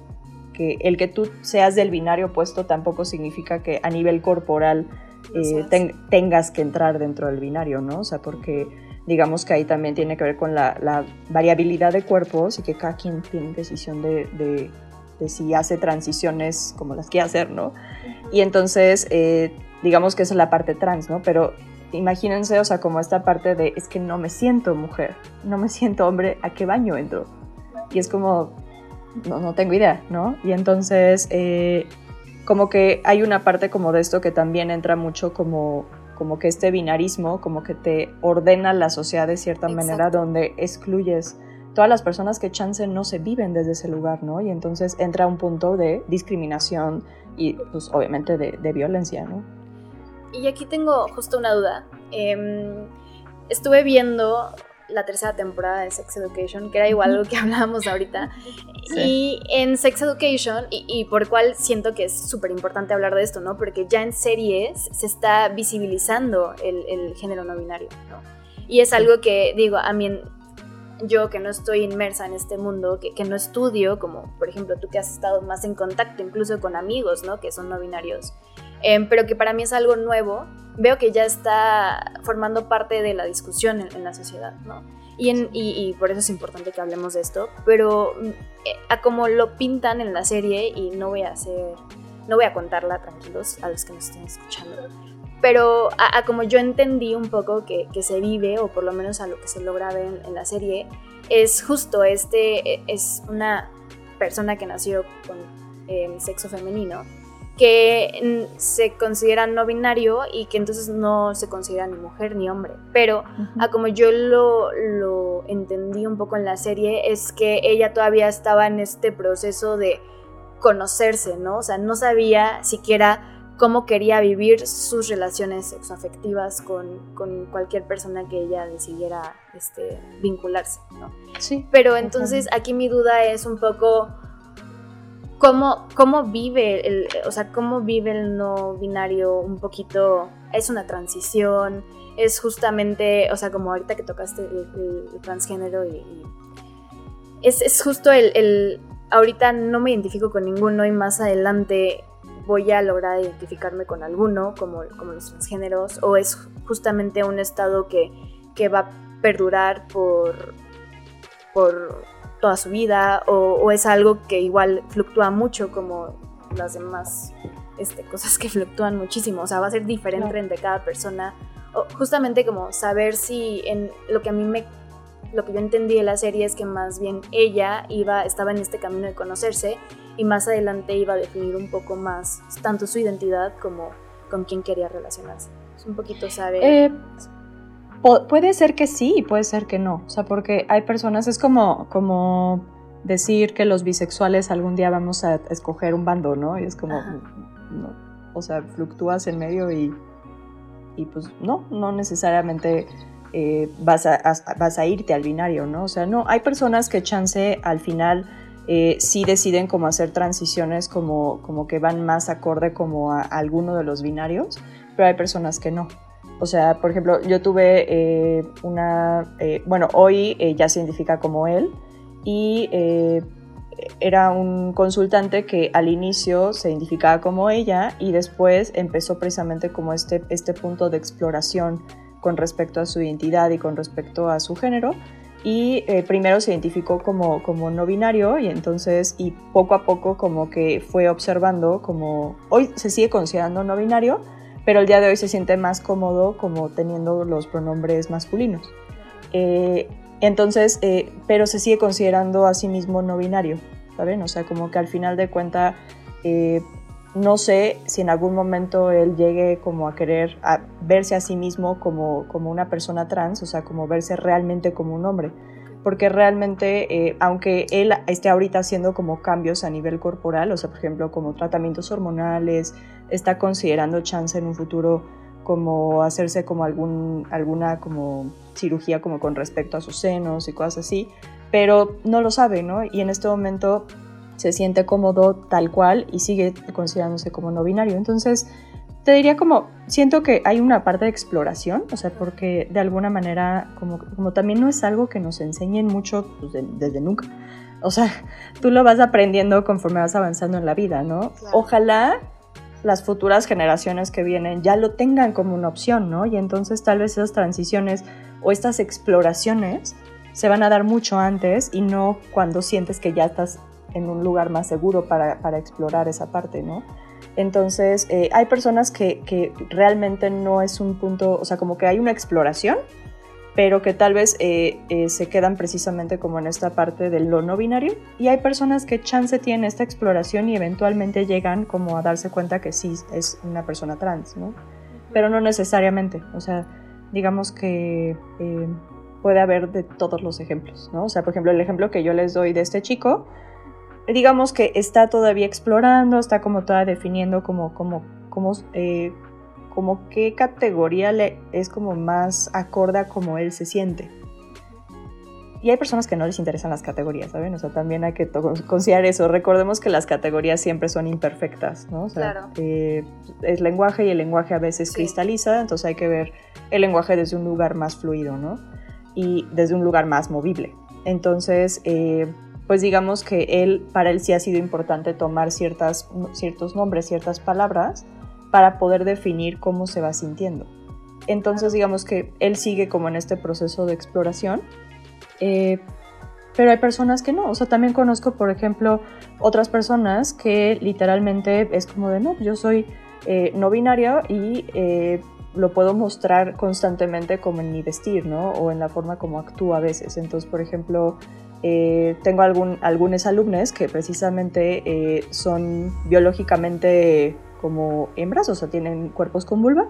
que el que tú seas del binario opuesto tampoco significa que a nivel corporal eh, tengas que entrar dentro del binario, ¿no? O sea, porque digamos que ahí también tiene que ver con la, variabilidad de cuerpos y que cada quien tiene decisión de, si hace transiciones como las quiere hacer, ¿no? Y entonces, eh, digamos que esa es la parte trans, ¿no? Pero imagínense, o sea, como esta parte de, es que no me siento mujer, no me siento hombre, ¿a qué baño entro? Y es como, no, no tengo idea, ¿no? Y entonces, eh, como que hay una parte como de esto que también entra mucho como, como que este binarismo, como que te ordena la sociedad de cierta manera donde excluyes todas las personas que chance no se viven desde ese lugar, ¿no? Y entonces entra un punto de discriminación y pues obviamente de, de violencia, ¿no? Y aquí tengo justo una duda. Em, estuve viendo la tercera temporada de Sex Education, que era igual lo que hablábamos ahorita. Y en Sex Education, y, por cual siento que es súper importante hablar de esto, ¿no? Porque ya en series se está visibilizando el, género no binario, ¿no? Y es algo que, digo, a mí, yo que no estoy inmersa en este mundo, que, que no estudio, como por ejemplo tú que has estado más en contacto incluso con amigos, ¿no? Que son no binarios Em, pero que para mí es algo nuevo, veo que ya está formando parte de la discusión en, la sociedad, ¿no? Y, en, y, por eso es importante que hablemos de esto, pero eh, a como lo pintan en la serie, y no voy a hacer, no voy a contarla, tranquilos, a los que nos estén escuchando, pero a, como yo entendí un poco que, que, se vive, o por lo menos a lo que se logra ver en, la serie, es justo este, e, es una persona que nació con eh, sexo femenino, que se considera no binario y que entonces no se considera ni mujer ni hombre. Pero a como yo lo, lo, entendí un poco en la serie, es que ella todavía estaba en este proceso de conocerse, ¿no? O sea, no sabía siquiera cómo quería vivir sus relaciones sexoafectivas con, con cualquier persona que ella decidiera este, vincularse, ¿no? Sí. Pero entonces aquí mi duda es un poco cómo, cómo vive el, o sea, cómo vive el no binario un poquito, es una transición, es justamente, o sea, como ahorita que tocaste el, transgénero y, es, justo el, ahorita no me identifico con ninguno y más adelante voy a lograr identificarme con alguno, como, como los transgéneros, o es justamente un estado que, que va a perdurar por, por toda su vida o, es algo que igual fluctúa mucho como las demás este, cosas que fluctúan muchísimo, o sea, va a ser diferente entre cada persona, o justamente como saber si en lo que a mí me, lo que yo entendí de la serie es que más bien ella iba, estaba en este camino de conocerse y más adelante iba a definir un poco más tanto su identidad como con quién quería relacionarse. Es un poquito saber... Eh, puede ser que sí y puede ser que no. O sea, porque hay personas, es como, como decir que los bisexuales algún día vamos a escoger un bando, ¿no? Y es como, no, o sea, fluctúas en medio y, y pues no, no necesariamente eh, vas, a, vas a irte al binario, ¿no? O sea, no, hay personas que chance al final eh, sí deciden como hacer transiciones como, como que van más acorde como a alguno de los binarios, pero hay personas que no. O sea, por ejemplo, yo tuve eh, una, eh, bueno, hoy eh, ya se identifica como él y era un consultante que al inicio se identificaba como ella y después empezó precisamente como este, este punto de exploración con respecto a su identidad y con respecto a su género y primero se identificó como, como no binario y entonces y poco a poco como que fue observando como hoy se sigue considerando no binario pero el día de hoy se siente más cómodo como teniendo los pronombres masculinos. Eh, entonces, eh, pero se sigue considerando a sí mismo no binario, ¿saben? O sea, como que al final de cuenta, eh, no sé si en algún momento él llegue como a querer verse a sí mismo como, como una persona trans, o sea, como verse realmente como un hombre porque realmente, aunque él esté ahorita haciendo como cambios a nivel corporal, o sea, por ejemplo, como tratamientos hormonales, está considerando chance en un futuro como hacerse como algún, alguna como cirugía como con respecto a sus senos y cosas así, pero no lo sabe, ¿no? Y en este momento se siente cómodo tal cual y sigue considerándose como no binario. Entonces, te diría como, siento que hay una parte de exploración, o sea, porque de alguna manera, como, como también no es algo que nos enseñen mucho pues, desde nunca, o sea, tú lo vas aprendiendo conforme vas avanzando en la vida, ¿no? Ojalá las futuras generaciones que vienen ya lo tengan como una opción, ¿no? Y entonces tal vez esas transiciones o estas exploraciones se van a dar mucho antes y no cuando sientes que ya estás en un lugar más seguro para, para explorar esa parte, ¿no? Entonces, eh, hay personas que, que, realmente no es un punto, o sea, como que hay una exploración, pero que tal vez eh, eh, se quedan precisamente como en esta parte del lo no binario. Y hay personas que chance tienen esta exploración y eventualmente llegan como a darse cuenta que sí es una persona trans, ¿no? Pero no necesariamente, o sea, digamos que puede haber de todos los ejemplos, ¿no? O sea, por ejemplo, el ejemplo que yo les doy de este chico, digamos que está todavía explorando, está como toda definiendo como, como, como como qué categoría le es como más acorde a cómo él se siente. Y hay personas que no les interesan las categorías, ¿saben? O sea, también hay que considerar eso. Recordemos que las categorías siempre son imperfectas, ¿no? O sea, claro. eh, es lenguaje y el lenguaje a veces Sí. cristaliza, entonces hay que ver el lenguaje desde un lugar más fluido, ¿no? Y desde un lugar más movible. Entonces, eh, pues digamos que él, para él sí ha sido importante tomar ciertas, ciertos nombres, ciertas palabras, para poder definir cómo se va sintiendo. Entonces, digamos que él sigue como en este proceso de exploración, eh, pero hay personas que no. O sea, también conozco, por ejemplo, otras personas que literalmente es como de, no, yo soy eh, no binario y eh, lo puedo mostrar constantemente como en mi vestir, ¿no? O en la forma como actúo a veces. Entonces, por ejemplo, eh, tengo algún, algunos alumnos que precisamente eh, son biológicamente como hembras, o sea, tienen cuerpos con vulva,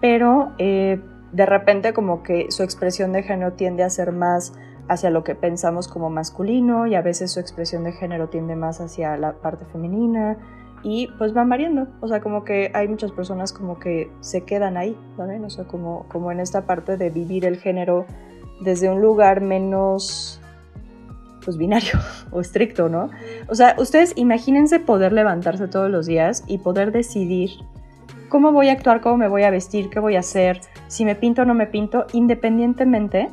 pero eh, de repente como que su expresión de género tiende a ser más hacia lo que pensamos como masculino y a veces su expresión de género tiende más hacia la parte femenina y pues van variando, o sea, como que hay muchas personas como que se quedan ahí, ¿saben? O sea, como, como en esta parte de vivir el género desde un lugar menos pues binario o estricto, ¿no? O sea, ustedes imagínense poder levantarse todos los días y poder decidir cómo voy a actuar, cómo me voy a vestir, qué voy a hacer, si me pinto o no me pinto, independientemente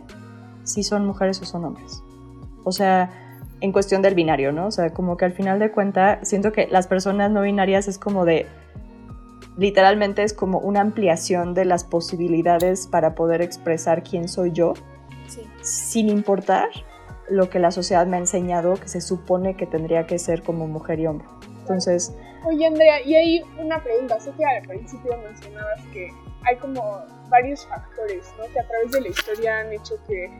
si son mujeres o son hombres. O sea, en cuestión del binario, ¿no? O sea, como que al final de cuenta siento que las personas no binarias es como de literalmente es como una ampliación de las posibilidades para poder expresar quién soy yo Sí. sin importar lo que la sociedad me ha enseñado que se supone que tendría que ser como mujer y hombre. Entonces, Oye, Andrea, y hay una pregunta. Sé que al principio mencionabas que hay como varios factores, ¿no? Que a través de la historia han hecho que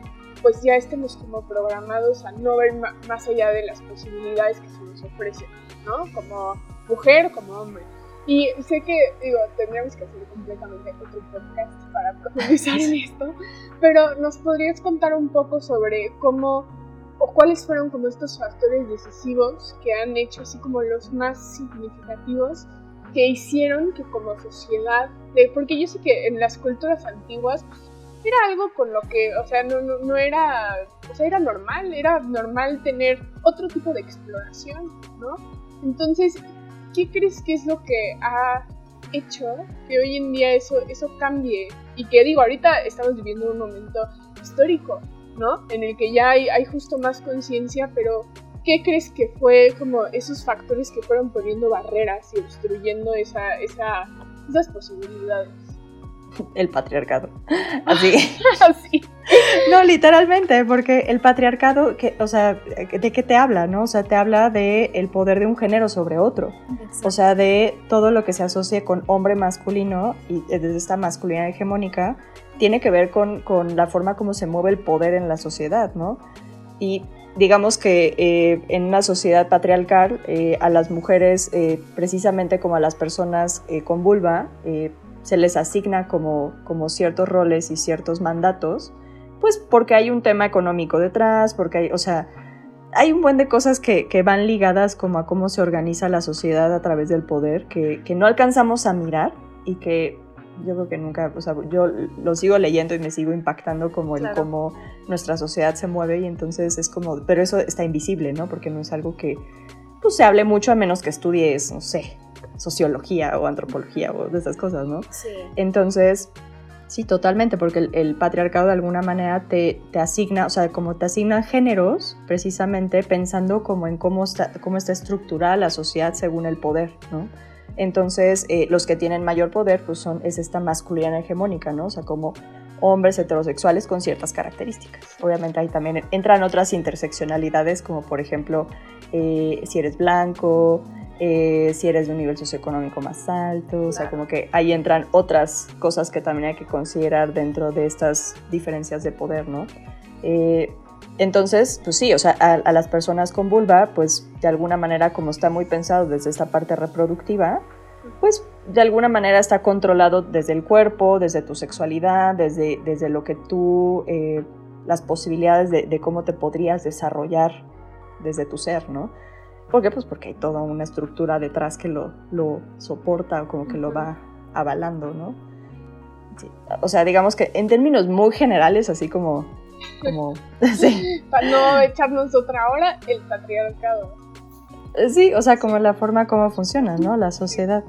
pues ya estemos como programados a no ver más allá de las posibilidades que se nos ofrecen, ¿no? Como mujer, como hombre. Y sé que, digo, tendríamos que hacer completamente otro podcast para profundizar en esto, pero ¿nos podrías contar un poco sobre cómo o cuáles fueron como estos factores decisivos que han hecho así como los más significativos que hicieron que como sociedad, de- porque yo sé que en las culturas antiguas era algo con lo que, o sea, no, no, no era, o sea, era normal, era normal tener otro tipo de exploración, ¿no? Entonces, ¿qué crees que es lo que ha hecho que hoy en día eso, eso cambie? Y que digo, ahorita estamos viviendo un momento histórico, ¿no? En el que ya hay, hay justo más conciencia, pero ¿qué crees que fue como esos factores que fueron poniendo barreras y obstruyendo esa, esa, esas posibilidades? el patriarcado. Así. Así. No, literalmente, porque el patriarcado, que, o sea, ¿de qué te habla, no? O sea, te habla de el poder de un género sobre otro. O sea, de todo lo que se asocia con hombre masculino y desde esta masculinidad hegemónica, tiene que ver con, con la forma como se mueve el poder en la sociedad, ¿no? Y digamos que eh, en una sociedad patriarcal, eh, a las mujeres, eh, precisamente como a las personas con vulva, se les asigna como, como ciertos roles y ciertos mandatos, pues porque hay un tema económico detrás, porque hay, o sea, hay un buen de cosas que, que van ligadas como a cómo se organiza la sociedad a través del poder, que, que no alcanzamos a mirar y que yo creo que nunca, o sea, yo lo sigo leyendo y me sigo impactando como el Claro. cómo nuestra sociedad se mueve y entonces es como, pero eso está invisible, ¿no? Porque no es algo que pues se hable mucho a menos que estudies, no sé, sociología o antropología o de esas cosas, ¿no? Sí. Entonces, Sí, totalmente, porque el, patriarcado de alguna manera te, te, asigna, o sea, como te asigna géneros, precisamente pensando como en cómo está, cómo está estructurada la sociedad según el poder, ¿no? Entonces, eh, los que tienen mayor poder, pues son, es esta masculinidad hegemónica, ¿no? O sea, como hombres heterosexuales con ciertas características. Obviamente ahí también entran otras interseccionalidades, como por ejemplo, eh, si eres blanco, eh, si eres de un nivel socioeconómico más alto, o sea, como que ahí entran otras cosas que también hay que considerar dentro de estas diferencias de poder, ¿no? Eh, entonces, pues sí, o sea, a, las personas con vulva, pues de alguna manera, como está muy pensado desde esta parte reproductiva, pues de alguna manera está controlado desde el cuerpo, desde tu sexualidad, desde, desde lo que tú, eh, las posibilidades de, cómo te podrías desarrollar desde tu ser, ¿no? ¿Por qué? Pues porque hay toda una estructura detrás que lo, lo soporta o como que lo va avalando, ¿no? O sea, digamos que en términos muy generales, así como... como sí. Para no echarnos otra hora, el patriarcado. Sí, o sea, como la forma como funciona, ¿no? La sociedad.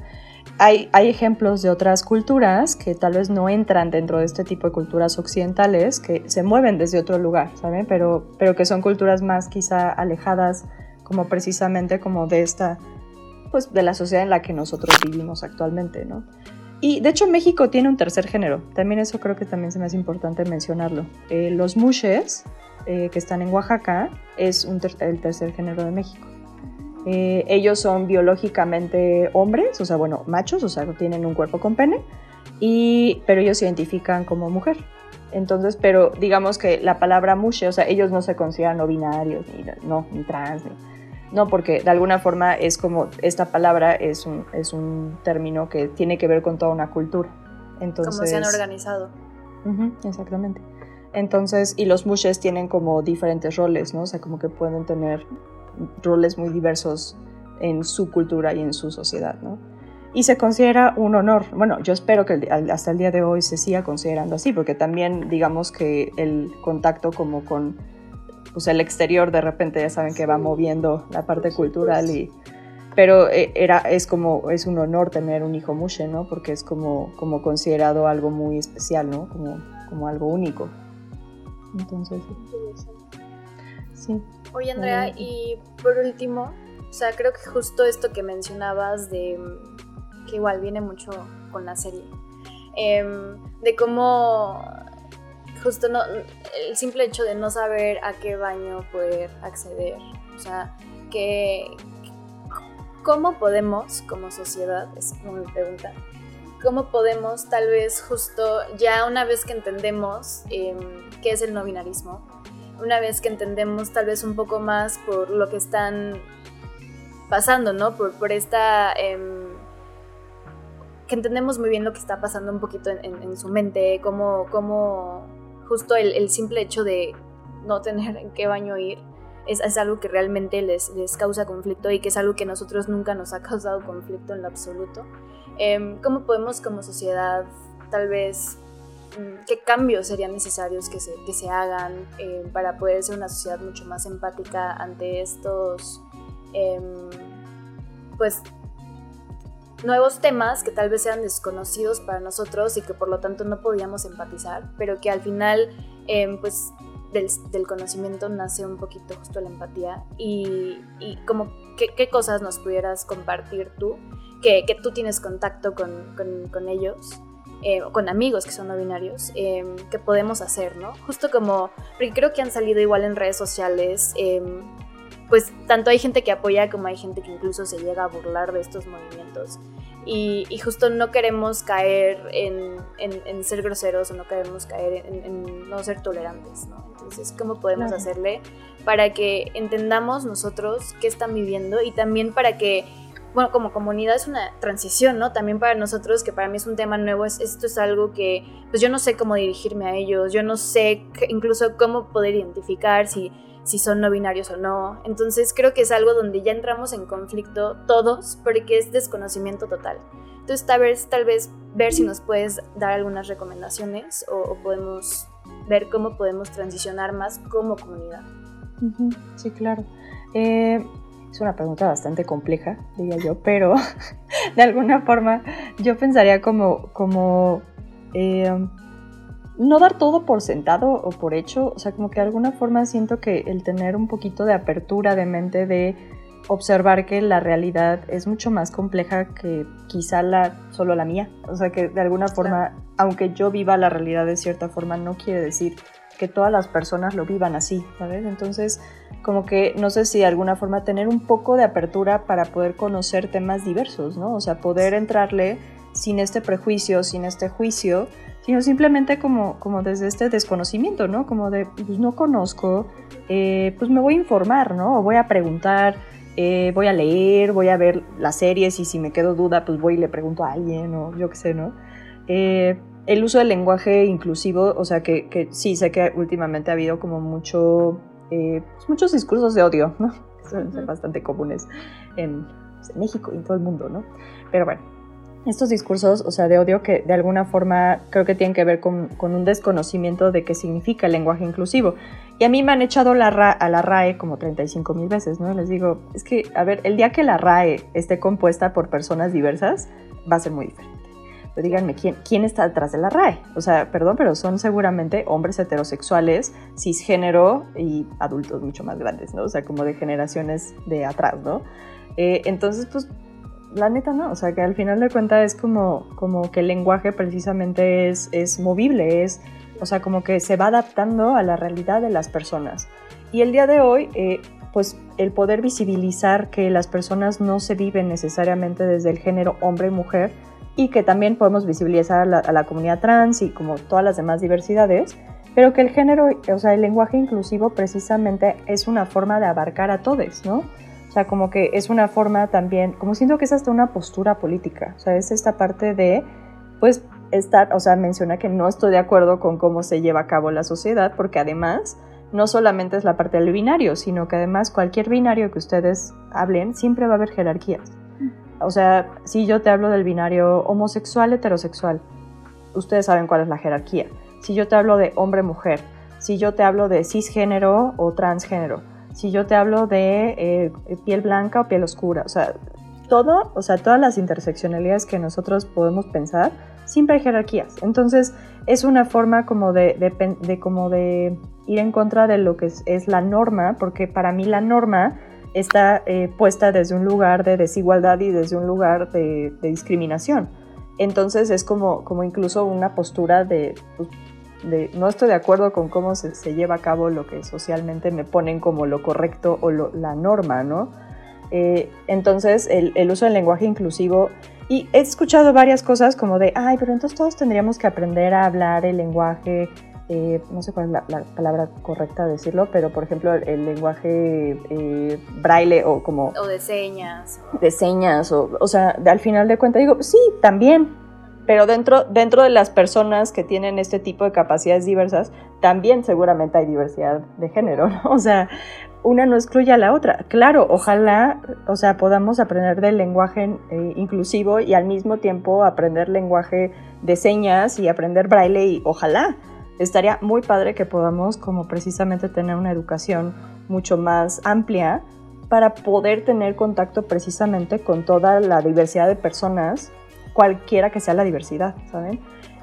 Hay, hay, ejemplos de otras culturas que tal vez no entran dentro de este tipo de culturas occidentales, que se mueven desde otro lugar, ¿saben? Pero, pero que son culturas más quizá alejadas como precisamente como de esta, pues de la sociedad en la que nosotros vivimos actualmente, ¿no? Y de hecho México tiene un tercer género, también eso creo que también se me hace importante mencionarlo. Eh, los mushes, eh, que están en Oaxaca, es el tercer género de México. Eh, ellos son biológicamente hombres, o sea, bueno, machos, o sea, tienen un cuerpo con pene, y, pero ellos se identifican como mujer. Entonces, pero digamos que la palabra mushe, o sea, ellos no se consideran no binarios, ni, no, ni trans, ni, no, porque de alguna forma es como, esta palabra es un, es un término que tiene que ver con toda una cultura. Entonces, como se han organizado. exactamente. Entonces, y los mushes tienen como diferentes roles, ¿no? O sea, como que pueden tener roles muy diversos en su cultura y en su sociedad, ¿no? Y se considera un honor. Bueno, yo espero que hasta el día de hoy se siga considerando así, porque también digamos que el contacto como con pues el exterior de repente ya saben que va moviendo la parte cultural y pero eh, era es como es un honor tener un hijo mushe no porque es como como considerado algo muy especial no como como algo único. Entonces sí. Oye Andrea y por último o sea creo que justo esto que mencionabas de que igual viene mucho con la serie em, de cómo justo no, el simple hecho de no saber a qué baño poder acceder, o sea, que cómo podemos como sociedad, es como mi pregunta, cómo podemos tal vez justo ya una vez que entendemos em, qué es el no binarismo, una vez que entendemos tal vez un poco más por lo que están pasando, ¿no? Por, por esta... Em, que entendemos muy bien lo que está pasando un poquito en, su mente, cómo, cómo justo el, simple hecho de no tener en qué baño ir es, algo que realmente les, les, causa conflicto y que es algo que nosotros nunca nos ha causado conflicto en lo absoluto. Em, ¿Cómo podemos como sociedad tal vez mm, qué cambios serían necesarios que se, que se hagan em, para poder ser una sociedad mucho más empática ante estos em, pues nuevos temas que tal vez sean desconocidos para nosotros y que por lo tanto no podíamos empatizar, pero que al final, em, pues del, conocimiento nace un poquito justo la empatía y, como qué, cosas nos pudieras compartir tú, que, tú tienes contacto con, con, ellos. Eh, con amigos que son no binarios, em, que podemos hacer, ¿no? Justo como, porque creo que han salido igual en redes sociales em, pues tanto hay gente que apoya como hay gente que incluso se llega a burlar de estos movimientos. Y, justo no queremos caer en, ser groseros o no queremos caer en, no ser tolerantes, ¿no? Entonces, ¿cómo podemos hacerle para que entendamos nosotros qué están viviendo y también para que, bueno, como comunidad es una transición, ¿no? También para nosotros, que para mí es un tema nuevo, es, esto es algo que, pues yo no sé cómo dirigirme a ellos, yo no sé incluso cómo poder identificar si si son no binarios o no. Entonces creo que es algo donde ya entramos en conflicto todos porque es desconocimiento total. Entonces tal vez, tal vez ver si nos puedes dar algunas recomendaciones o, podemos ver cómo podemos transicionar más como comunidad. Sí, claro. Eh, es una pregunta bastante compleja, diría yo, pero de alguna forma yo pensaría como, como eh, no dar todo por sentado o por hecho, o sea, como que de alguna forma siento que el tener un poquito de apertura de mente de observar que la realidad es mucho más compleja que quizá la solo la mía, o sea, que de alguna forma, aunque yo viva la realidad de cierta forma, no quiere decir que todas las personas lo vivan así, ¿sabes? Entonces, como que no sé si de alguna forma tener un poco de apertura para poder conocer temas diversos, ¿no? O sea, poder entrarle sin este prejuicio, sin este juicio, sino simplemente como, como desde este desconocimiento, ¿no? Como de, pues no conozco, eh, pues me voy a informar, ¿no? O voy a preguntar, eh, voy a leer, voy a ver las series y si me quedo duda, pues voy y le pregunto a alguien o yo qué sé, ¿no? Eh, el uso del lenguaje inclusivo, o sea, que, que, sí, sé que últimamente ha habido como mucho, eh, pues muchos discursos de odio, ¿no? Son, bastante comunes en, pues, en, México y en todo el mundo, ¿no? Pero bueno, estos discursos, o sea, de odio que de alguna forma creo que tienen que ver con, con un desconocimiento de qué significa el lenguaje inclusivo. Y a mí me han echado la ra a la RAE como 35 mil veces, ¿no? Les digo, es que, a ver, el día que la RAE esté compuesta por personas diversas, va a ser muy diferente. Pero díganme, ¿quién, ¿quién está detrás de la RAE? O sea, perdón, pero son seguramente hombres heterosexuales, cisgénero y adultos mucho más grandes, ¿no? O sea, como de generaciones de atrás, ¿no? Eh, entonces, pues, la neta no, o sea, que al final de cuentas es como, como que el lenguaje precisamente es, es movible, es, o sea, como que se va adaptando a la realidad de las personas. Y el día de hoy, eh, pues el poder visibilizar que las personas no se viven necesariamente desde el género hombre-mujer, y que también podemos visibilizar a la, a la, comunidad trans y como todas las demás diversidades, pero que el género, o sea, el lenguaje inclusivo precisamente es una forma de abarcar a todos, ¿no? O sea, como que es una forma también, como siento que es hasta una postura política, o sea, es esta parte de, pues, estar, o sea, menciona que no estoy de acuerdo con cómo se lleva a cabo la sociedad, porque además no solamente es la parte del binario, sino que además cualquier binario que ustedes hablen, siempre va a haber jerarquías. O sea, si yo te hablo del binario homosexual, heterosexual, ustedes saben cuál es la jerarquía. Si yo te hablo de hombre-mujer, si yo te hablo de cisgénero o transgénero, si yo te hablo de eh, piel blanca o piel oscura, o sea, todo, o sea, todas las interseccionalidades que nosotros podemos pensar, siempre hay jerarquías. Entonces, es una forma como de, de, de como de ir en contra de lo que es, es la norma, porque para mí la norma está eh, puesta desde un lugar de desigualdad y desde un lugar de, de discriminación. Entonces es como, como incluso una postura de, pues, de, no estoy de acuerdo con cómo se, se, lleva a cabo lo que socialmente me ponen como lo correcto o lo, la norma, ¿no? Eh, entonces el, el, uso del lenguaje inclusivo, y he escuchado varias cosas como de, ay, pero entonces todos tendríamos que aprender a hablar el lenguaje eh, no sé cuál es la, la, palabra correcta de decirlo, pero por ejemplo el, el lenguaje eh, braille o como... O de señas. O... De señas, o, o sea, al final de cuentas digo, sí, también, pero dentro, dentro de las personas que tienen este tipo de capacidades diversas, también seguramente hay diversidad de género, ¿no? O sea, una no excluye a la otra. Claro, ojalá, o sea, podamos aprender del lenguaje eh, inclusivo y al mismo tiempo aprender lenguaje de señas y aprender braille y ojalá estaría muy padre que podamos como precisamente tener una educación mucho más amplia para poder tener contacto precisamente con toda la diversidad de personas, cualquiera que sea la diversidad, ¿saben?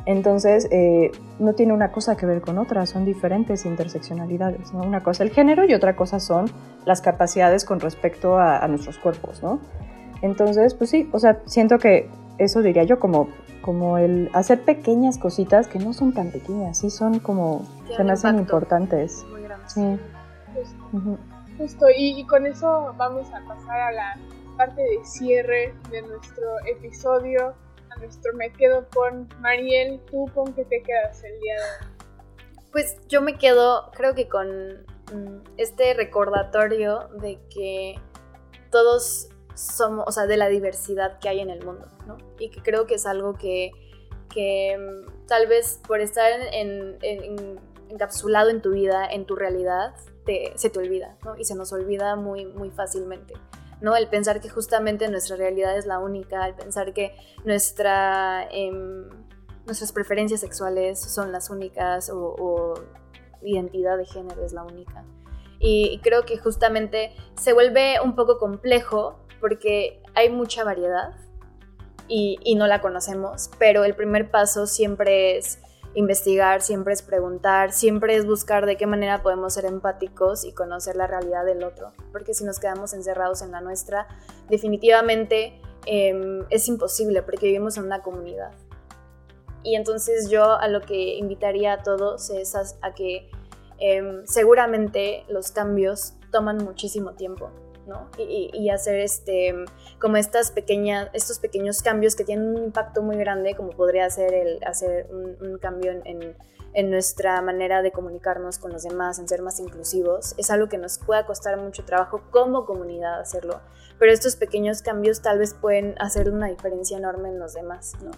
Entonces, eh, no tiene una cosa que ver con otra, son diferentes interseccionalidades, ¿no? Una cosa el género y otra cosa son las capacidades con respecto a, a nuestros cuerpos, ¿no? Entonces, pues sí, o sea, siento que eso diría yo como como el hacer pequeñas cositas que no son tan pequeñas, sí son como, se me hacen importantes. Muy sí. Justo, uh -huh. justo. Y, y, con eso vamos a pasar a la parte de cierre de nuestro episodio, a nuestro Me Quedo con Mariel. ¿Tú con qué te quedas el día de hoy? Pues yo me quedo, creo que con mm, este recordatorio de que todos somos, o sea, de la diversidad que hay en el mundo, ¿no? Y que creo que es algo que, que mm, tal vez por estar en, en, en, encapsulado en tu vida, en tu realidad, se te olvida, ¿no? Y se nos olvida muy, muy fácilmente. ¿No? El pensar que justamente nuestra realidad es la única, el pensar que nuestra, eh, nuestras preferencias sexuales son las únicas o, o identidad de género es la única. Y creo que justamente se vuelve un poco complejo porque hay mucha variedad y, y, no la conocemos, pero el primer paso siempre es investigar, siempre es preguntar, siempre es buscar de qué manera podemos ser empáticos y conocer la realidad del otro. Porque si nos quedamos encerrados en la nuestra, definitivamente em, es imposible porque vivimos en una comunidad. Y entonces yo a lo que invitaría a todos es a, que em, seguramente los cambios toman muchísimo tiempo y, hacer este, como estas pequeñas, estos pequeños cambios que tienen un impacto muy grande, como podría ser el hacer un, cambio en, en, nuestra manera de comunicarnos con los demás, en ser más inclusivos, es algo que nos pueda costar mucho trabajo como comunidad hacerlo, pero estos pequeños cambios tal vez pueden hacer una diferencia enorme en los demás, ¿no?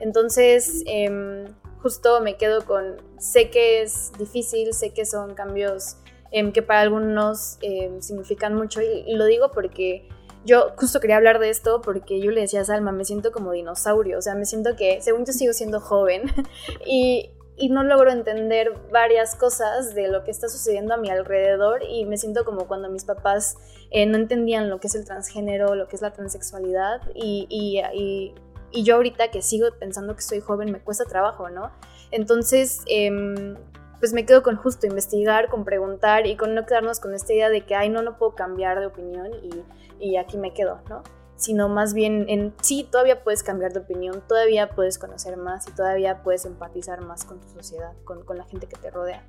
Entonces, em, justo me quedo con, sé que es difícil, sé que son cambios Em, que para algunos em, significan mucho. Y, lo digo porque yo justo quería hablar de esto porque yo le decía a Salma, me siento como dinosaurio, o sea, me siento que según yo sigo siendo joven y, y no logro entender varias cosas de lo que está sucediendo a mi alrededor y me siento como cuando mis papás eh, no entendían lo que es el transgénero, lo que es la transexualidad y, y, y, yo ahorita que sigo pensando que soy joven me cuesta trabajo, ¿no? Entonces, eh, pues me quedo con justo investigar, con preguntar y con no quedarnos con esta idea de que, ay, no, no puedo cambiar de opinión y, y aquí me quedo, ¿no? Sino más bien en sí, todavía puedes cambiar de opinión, todavía puedes conocer más y todavía puedes empatizar más con tu sociedad, con, con la gente que te rodea.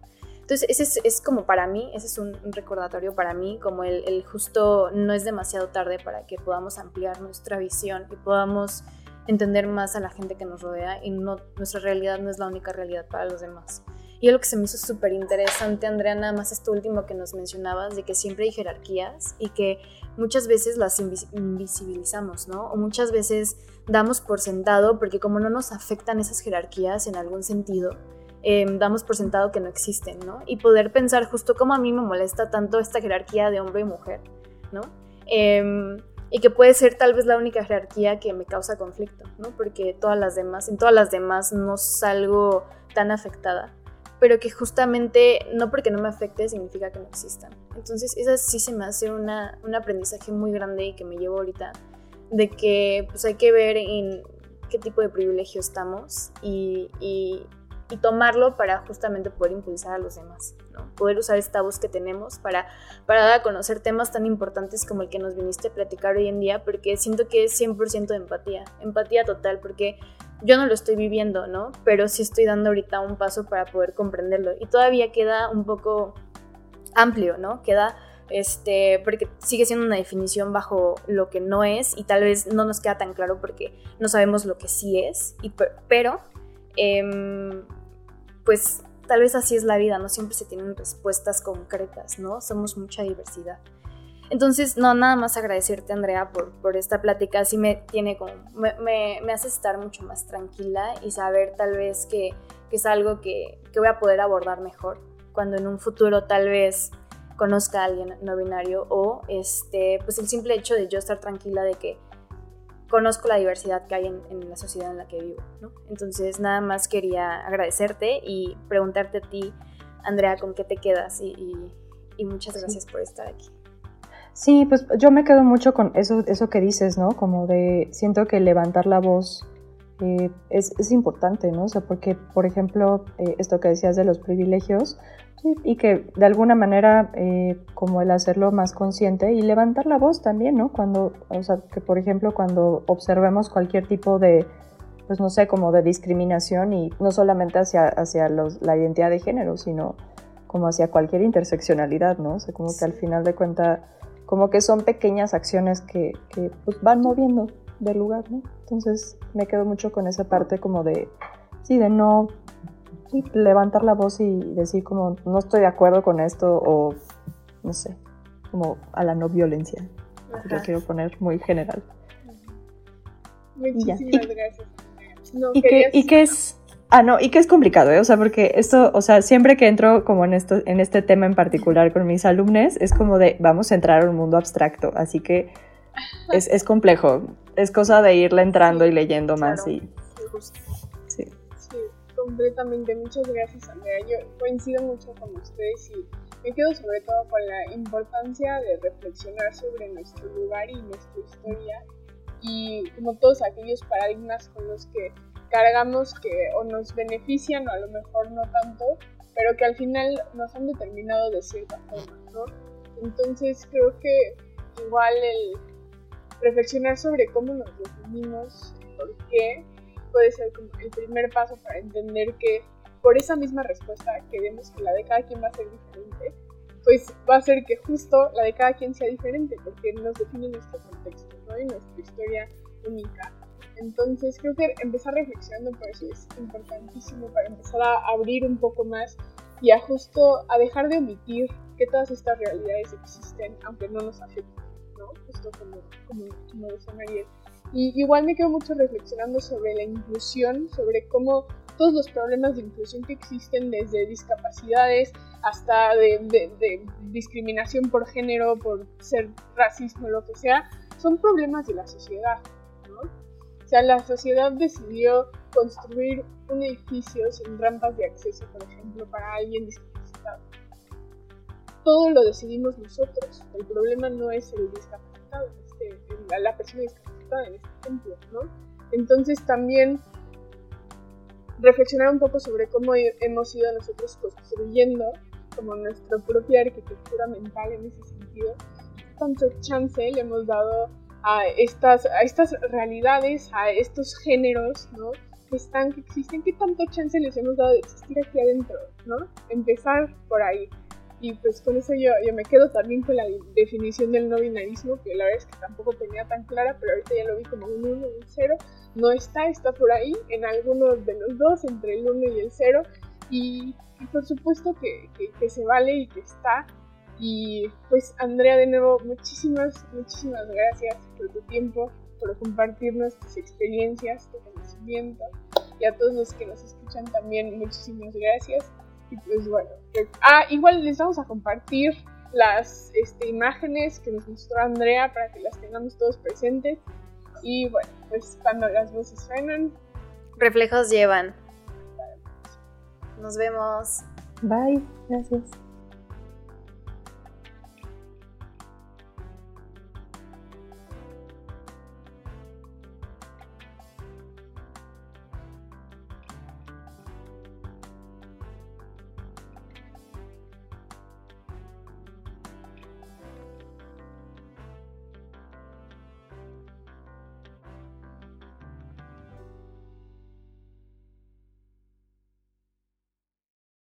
Entonces, ese es, como para mí, ese es un, recordatorio para mí, como el, justo no es demasiado tarde para que podamos ampliar nuestra visión y podamos entender más a la gente que nos rodea y nuestra realidad no es la única realidad para los demás. Y algo que se me hizo súper interesante, Andrea, nada más esto último que nos mencionabas, de que siempre hay jerarquías y que muchas veces las invisibilizamos, ¿no? O muchas veces damos por sentado, porque como no nos afectan esas jerarquías en algún sentido, em, damos por sentado que no existen, ¿no? Y poder pensar justo como a mí me molesta tanto esta jerarquía de hombre y mujer, ¿no? Em, y que puede ser tal vez la única jerarquía que me causa conflicto, ¿no? Porque todas las demás, en todas las demás no salgo tan afectada pero que justamente no porque no me afecte significa que no existan. Entonces, esa sí se me hace una, un aprendizaje muy grande y que me llevo ahorita, de que pues hay que ver en qué tipo de privilegio estamos y, y, y tomarlo para justamente poder impulsar a los demás, ¿no? Poder usar esta voz que tenemos para, para dar a conocer temas tan importantes como el que nos viniste a platicar hoy en día, porque siento que es 100% de empatía, empatía total, porque yo no lo estoy viviendo, ¿no? Pero sí estoy dando ahorita un paso para poder comprenderlo. Y todavía queda un poco amplio, ¿no? Queda, este, porque sigue siendo una definición bajo lo que no es y tal vez no nos queda tan claro porque no sabemos lo que sí es, y, pero, em, pues tal vez así es la vida, no siempre se tienen respuestas concretas, ¿no? Somos mucha diversidad. Entonces, no, nada más agradecerte, Andrea, por, por esta plática. Así me tiene como, me, me, hace estar mucho más tranquila y saber tal vez que, que es algo que, que, voy a poder abordar mejor cuando en un futuro tal vez conozca a alguien no binario o este, pues el simple hecho de yo estar tranquila de que conozco la diversidad que hay en, en la sociedad en la que vivo, ¿no? Entonces, nada más quería agradecerte y preguntarte a ti, Andrea, con qué te quedas y, y, y muchas gracias por estar aquí. Sí, pues yo me quedo mucho con eso, eso que dices, ¿no? Como de, siento que levantar la voz eh, es, es, importante, ¿no? O sea, porque, por ejemplo, eh, esto que decías de los privilegios, y que de alguna manera, eh, como el hacerlo más consciente y levantar la voz también, ¿no? Cuando, o sea, que por ejemplo, cuando observemos cualquier tipo de, pues no sé, como de discriminación y no solamente hacia, hacia los, la identidad de género, sino como hacia cualquier interseccionalidad, ¿no? O sea, como que al final de cuentas como que son pequeñas acciones que, que pues, van moviendo del lugar, ¿no? Entonces me quedo mucho con esa parte como de, sí, de no levantar la voz y decir como no estoy de acuerdo con esto o no sé, como a la no violencia. Lo quiero poner muy general. Muchísimas gracias. y, que, y que es Ah, no, y que es complicado, ¿eh? O sea, porque esto, o sea, siempre que entro como en, esto, en este tema en particular con mis alumnos, es como de, vamos a entrar a un mundo abstracto, así que es, es complejo, es cosa de irle entrando y leyendo más y... Sí. sí, completamente, muchas gracias Andrea, yo coincido mucho con ustedes y me quedo sobre todo con la importancia de reflexionar sobre nuestro lugar y nuestra historia y como todos aquellos paradigmas con los que cargamos que o nos benefician o a lo mejor no tanto, pero que al final nos han determinado de cierta forma, ¿no? Entonces creo que igual el reflexionar sobre cómo nos definimos, por qué, puede ser como el primer paso para entender que por esa misma respuesta que vemos que la de cada quien va a ser diferente, pues va a ser que justo la de cada quien sea diferente, porque nos define nuestro contexto, ¿no? Y nuestra historia única. Entonces creo que empezar reflexionando por eso es importantísimo para empezar a abrir un poco más y a justo a dejar de omitir que todas estas realidades existen, aunque no nos afecten, ¿no? Justo como, como, como decía Mariel. Y igual me quedo mucho reflexionando sobre la inclusión, sobre cómo todos los problemas de inclusión que existen, desde discapacidades hasta de, discriminación por género, por ser racismo, lo que sea, son problemas de la sociedad. ¿no? Sea, la sociedad decidió construir un edificio sin rampas de acceso, por ejemplo, para alguien discapacitado. Todo lo decidimos nosotros. El problema no es el discapacitado, este, la persona discapacitada en este ejemplo, ¿no? Entonces también reflexionar un poco sobre cómo hemos ido nosotros construyendo como nuestra propia arquitectura mental en ese sentido, tanto chance le hemos dado a estas, a estas realidades, a estos géneros, ¿no? Que están, que existen, qué tanto chance les hemos dado de existir aquí adentro, ¿no? Empezar por ahí. Y pues con eso yo, yo me quedo también con la definición del no binarismo, que la verdad es que tampoco tenía tan clara, pero ahorita ya lo vi como un 1 y un 0. No está, está por ahí, en alguno de los dos, entre el 1 y el 0. Y, por supuesto que, que, se vale y que está. Y pues Andrea, de nuevo, muchísimas, muchísimas gracias por tu tiempo, por compartirnos tus experiencias, tu conocimiento. Y a todos los que nos escuchan también, muchísimas gracias. Y pues bueno, ah, igual les vamos a compartir las este, imágenes que nos mostró Andrea para que las tengamos todos presentes. Y bueno, pues cuando las voces suenan, reflejos llevan. Nos vemos. Bye, gracias.